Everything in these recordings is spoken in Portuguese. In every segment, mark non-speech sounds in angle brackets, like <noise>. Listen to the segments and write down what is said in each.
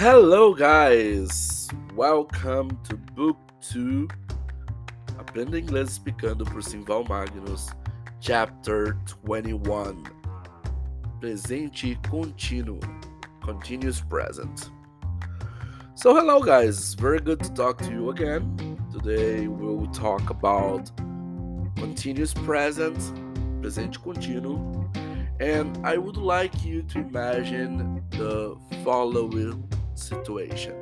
Hello, guys! Welcome to Book 2 Aprenda Inglês Explicando por Simval Magnus, Chapter 21 Presente Contínuo Continuous Present. So, hello, guys! Very good to talk to you again. Today we'll talk about continuous present, presente contínuo, and I would like you to imagine the following situation.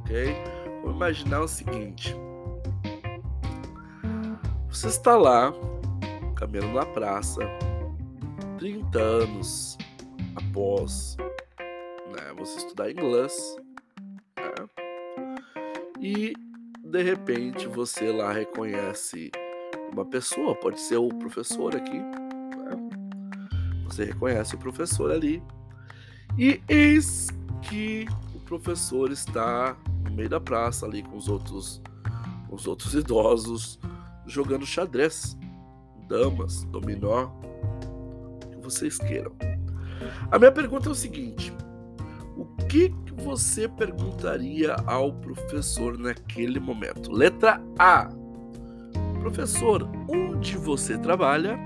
Ok? Vamos imaginar o seguinte: você está lá, caminhando na praça, 30 anos após né, você estudar inglês, né, e de repente você lá reconhece uma pessoa, pode ser o professor aqui, né? você reconhece o professor ali, e eis que professor está no meio da praça ali com os outros, os outros <laughs> idosos jogando xadrez, damas, dominó, o que vocês queiram. A minha pergunta é o seguinte: o que você perguntaria ao professor naquele momento? Letra A. Professor, onde você trabalha?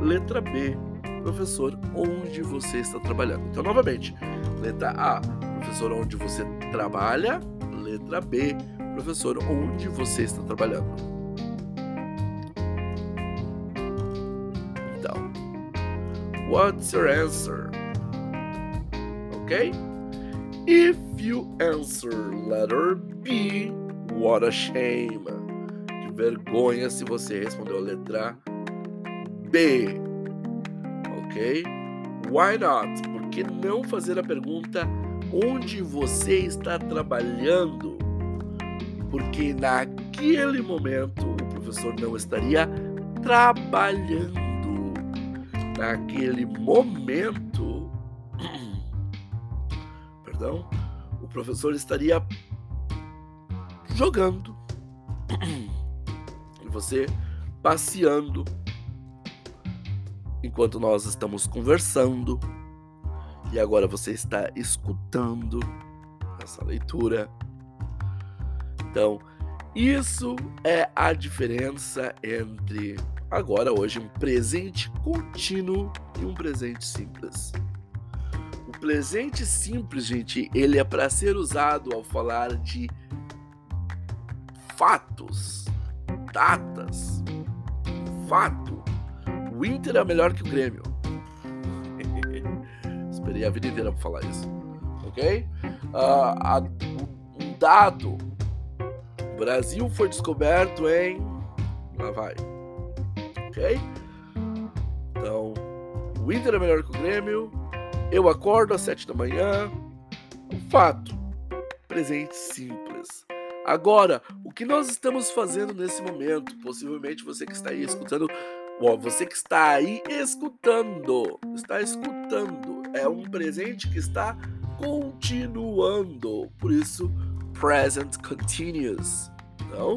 Letra B. Professor, onde você está trabalhando? Então, novamente, letra A. Professor, onde você trabalha? Letra B. Professor, onde você está trabalhando? Então, what's your answer? Okay? If you answer letter B, what a shame. Que vergonha se você respondeu a letra B. Ok? Why not? Por que não fazer a pergunta onde você está trabalhando? Porque naquele momento o professor não estaria trabalhando. Naquele momento <clears throat> perdão, o professor estaria jogando <clears throat> e você passeando enquanto nós estamos conversando e agora você está escutando essa leitura. Então, isso é a diferença entre agora hoje um presente contínuo e um presente simples. O presente simples, gente, ele é para ser usado ao falar de fatos, datas, fato. O Inter é melhor que o Grêmio. A vida inteira para falar isso, ok? Uh, um dado: o Brasil foi descoberto em. Lá vai, ok? Então, o Inter é melhor que o Grêmio. Eu acordo às sete da manhã. Um fato. Presente simples. Agora, o que nós estamos fazendo nesse momento? Possivelmente você que está aí escutando, bom, você que está aí escutando, está escutando, é um presente que está continuando. Por isso, present continuous. Então,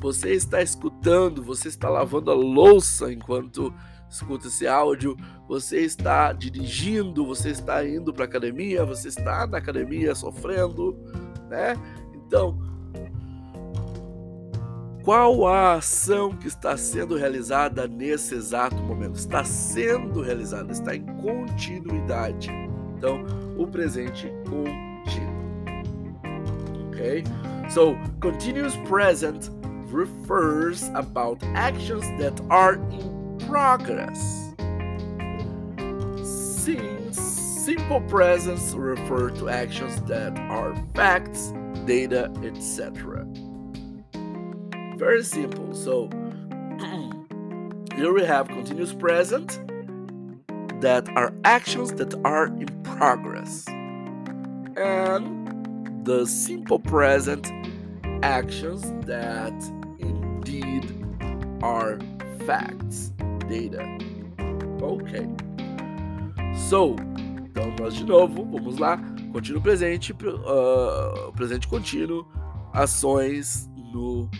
você está escutando, você está lavando a louça enquanto escuta esse áudio, você está dirigindo, você está indo para academia, você está na academia sofrendo, né? Então, qual a ação que está sendo realizada nesse exato momento? Está sendo realizada, está em continuidade. Então, o presente contínuo. Ok? So, continuous present refers about actions that are in progress. Since simple presents refer to actions that are facts, data, etc. Very simple. So here we have continuous present that are actions that are in progress. And the simple present actions that indeed are facts. data. Ok. So, então nós de novo, vamos lá. Contínuo presente, uh, presente contínuo, ações no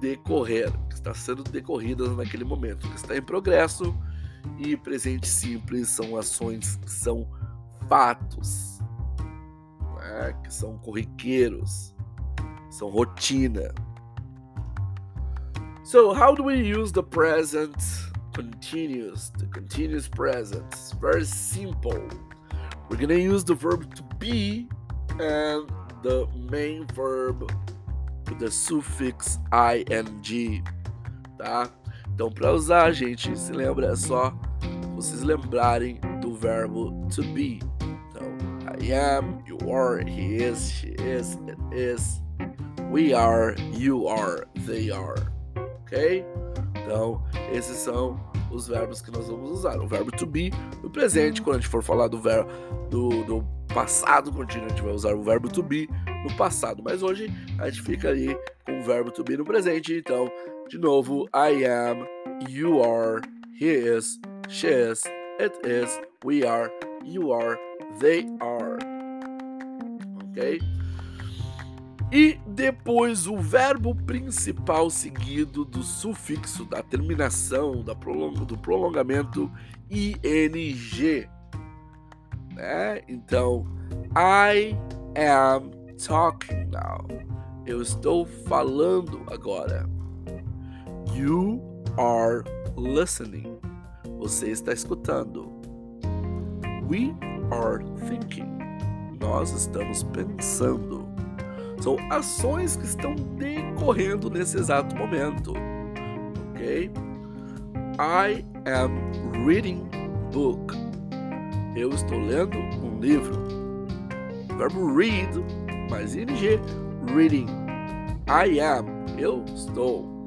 decorrer, que está sendo decorridas naquele momento, que está em progresso, e presente simples são ações que são fatos. né, que são corriqueiros, são rotina. So, how do we use the present continuous, the continuous present? It's very simple. We're gonna use the verb to be and the main verb the suffix ing, tá? Então, para usar, gente, se lembra é só vocês lembrarem do verbo to be. Então, I am, you are, he is, she is, it is, we are, you are, they are. Ok? Então, esses são os verbos que nós vamos usar. O verbo to be no presente, quando a gente for falar do verbo do, do passado contínuo, a gente vai usar o verbo to be no passado. Mas hoje a gente fica ali com o verbo to be no presente. Então, de novo, I am, you are, he is, she is, it is, we are, you are, they are. Ok? E depois o verbo principal seguido do sufixo da terminação da prolong do prolongamento ing, né? Então, I am talking now. Eu estou falando agora. You are listening. Você está escutando. We are thinking. Nós estamos pensando. São ações que estão decorrendo nesse exato momento. Ok? I am reading book. Eu estou lendo um livro. verbo read mais ing, reading. I am. Eu estou.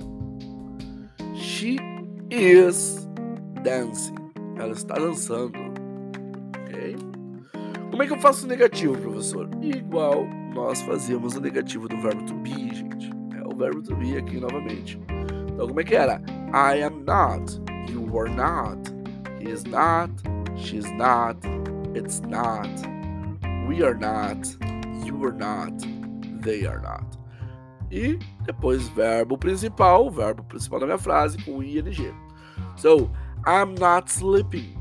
She is dancing. Ela está dançando. Ok? Como é que eu faço o negativo, professor? Igual nós fazíamos o negativo do verbo to be, gente. É o verbo to be aqui novamente. Então, como é que era? I am not. You are not. He is not. She is not. It's not. We are not. You are not. They are not. E depois verbo principal, verbo principal da minha frase com ing. So, I'm not sleeping.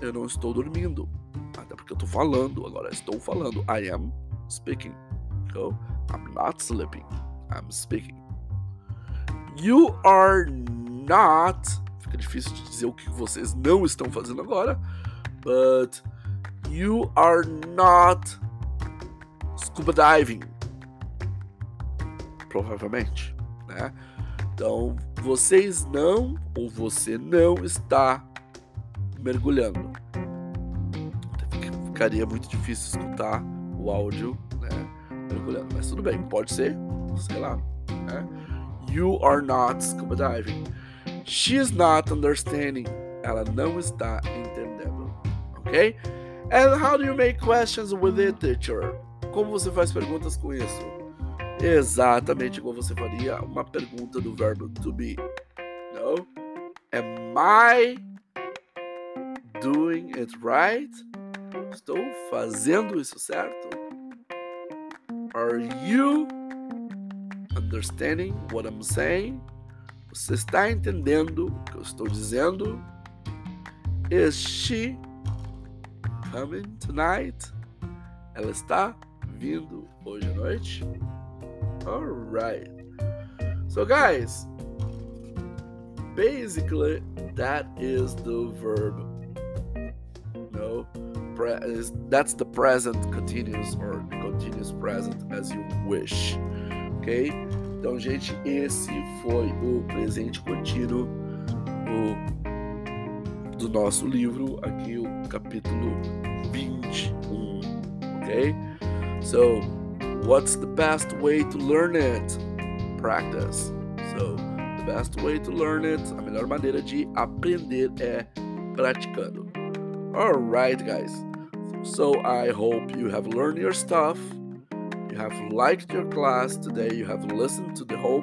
Eu não estou dormindo. Até porque eu estou falando, agora estou falando. I am speaking. So, I'm not sleeping. I'm speaking. You are not. Fica difícil de dizer o que vocês não estão fazendo agora. But you are not scuba diving provavelmente, né? Então, vocês não ou você não está mergulhando. Ficaria muito difícil escutar o áudio, né? Mergulhando, mas tudo bem, pode ser, sei lá, né? You are not scuba diving. She's not understanding. Ela não está ok? And how do you make questions with it, teacher? Como você faz perguntas com isso? Exatamente igual você faria uma pergunta do verbo to be. No? Am I doing it right? Estou fazendo isso certo? Are you understanding what I'm saying? Você está entendendo o que eu estou dizendo? Is she coming tonight? Ela está vindo hoje à noite? All right. So, guys, basically, that is the verb. No, is, that's the present continuous or continuous present as you wish. Ok? Então, gente, esse foi o presente contínuo o, do nosso livro, aqui o capítulo 21. Um, ok? So, What's the best way to learn it? Practice. So, the best way to learn it, a melhor maneira de aprender é praticando. Alright, guys. So, I hope you have learned your stuff. You have liked your class today. You have listened to the whole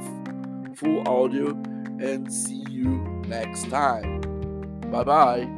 full audio. And see you next time. Bye bye.